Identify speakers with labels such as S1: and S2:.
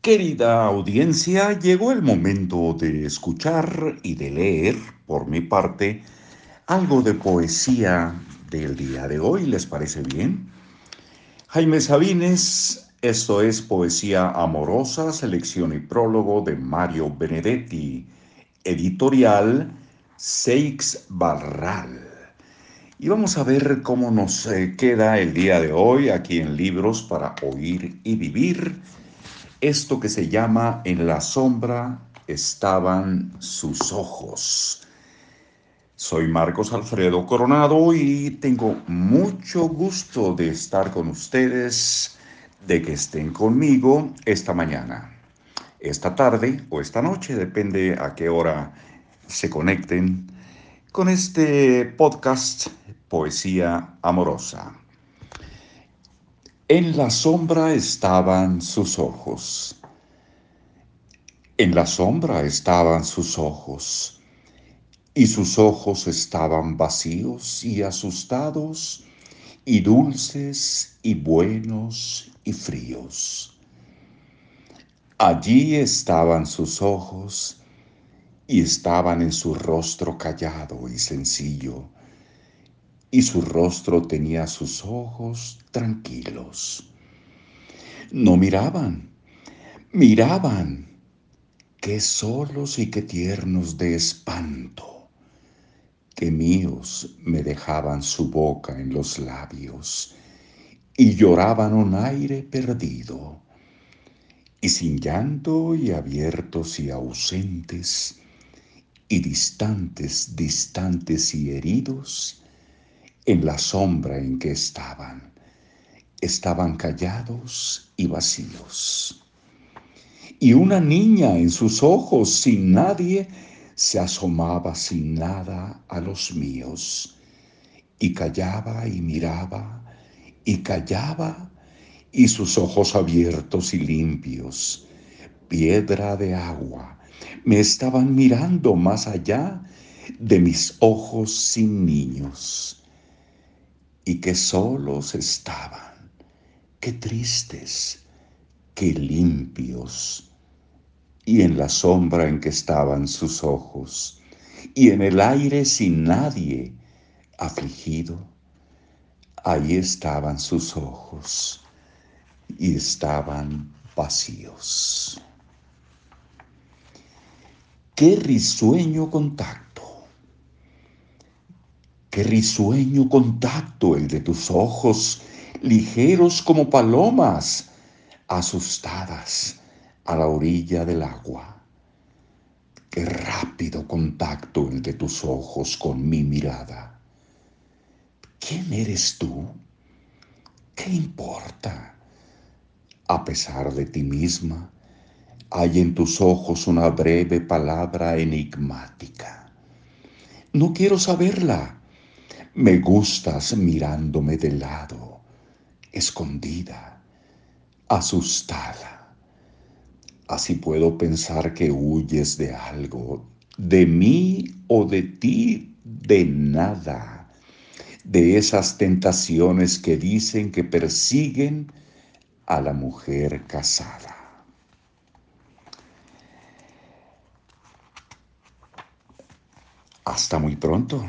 S1: Querida audiencia, llegó el momento de escuchar y de leer, por mi parte, algo de poesía del día de hoy. ¿Les parece bien? Jaime Sabines, esto es Poesía Amorosa, selección y prólogo de Mario Benedetti, editorial Seix Barral. Y vamos a ver cómo nos eh, queda el día de hoy aquí en Libros para Oír y Vivir esto que se llama En la sombra estaban sus ojos. Soy Marcos Alfredo Coronado y tengo mucho gusto de estar con ustedes, de que estén conmigo esta mañana, esta tarde o esta noche, depende a qué hora se conecten con este podcast Poesía Amorosa. En la sombra estaban sus ojos. En la sombra estaban sus ojos, y sus ojos estaban vacíos y asustados, y dulces y buenos y fríos. Allí estaban sus ojos, y estaban en su rostro callado y sencillo, y su rostro tenía sus ojos tranquilos. No miraban, miraban, qué solos y qué tiernos de espanto, qué míos me dejaban su boca en los labios y lloraban un aire perdido. Y sin llanto y abiertos y ausentes, y distantes, distantes y heridos, en la sombra en que estaban. Estaban callados y vacíos. Y una niña en sus ojos, sin nadie, se asomaba sin nada a los míos. Y callaba y miraba y callaba y sus ojos abiertos y limpios, piedra de agua, me estaban mirando más allá de mis ojos sin niños y qué solos estaban, qué tristes, qué limpios, y en la sombra en que estaban sus ojos, y en el aire sin nadie afligido, ahí estaban sus ojos, y estaban vacíos. Qué risueño contacto Qué risueño contacto el de tus ojos, ligeros como palomas, asustadas a la orilla del agua. Qué rápido contacto el de tus ojos con mi mirada. ¿Quién eres tú? ¿Qué importa? A pesar de ti misma, hay en tus ojos una breve palabra enigmática. No quiero saberla me gustas mirándome de lado, escondida, asustada. Así puedo pensar que huyes de algo, de mí o de ti, de nada, de esas tentaciones que dicen que persiguen a la mujer casada. Hasta muy pronto.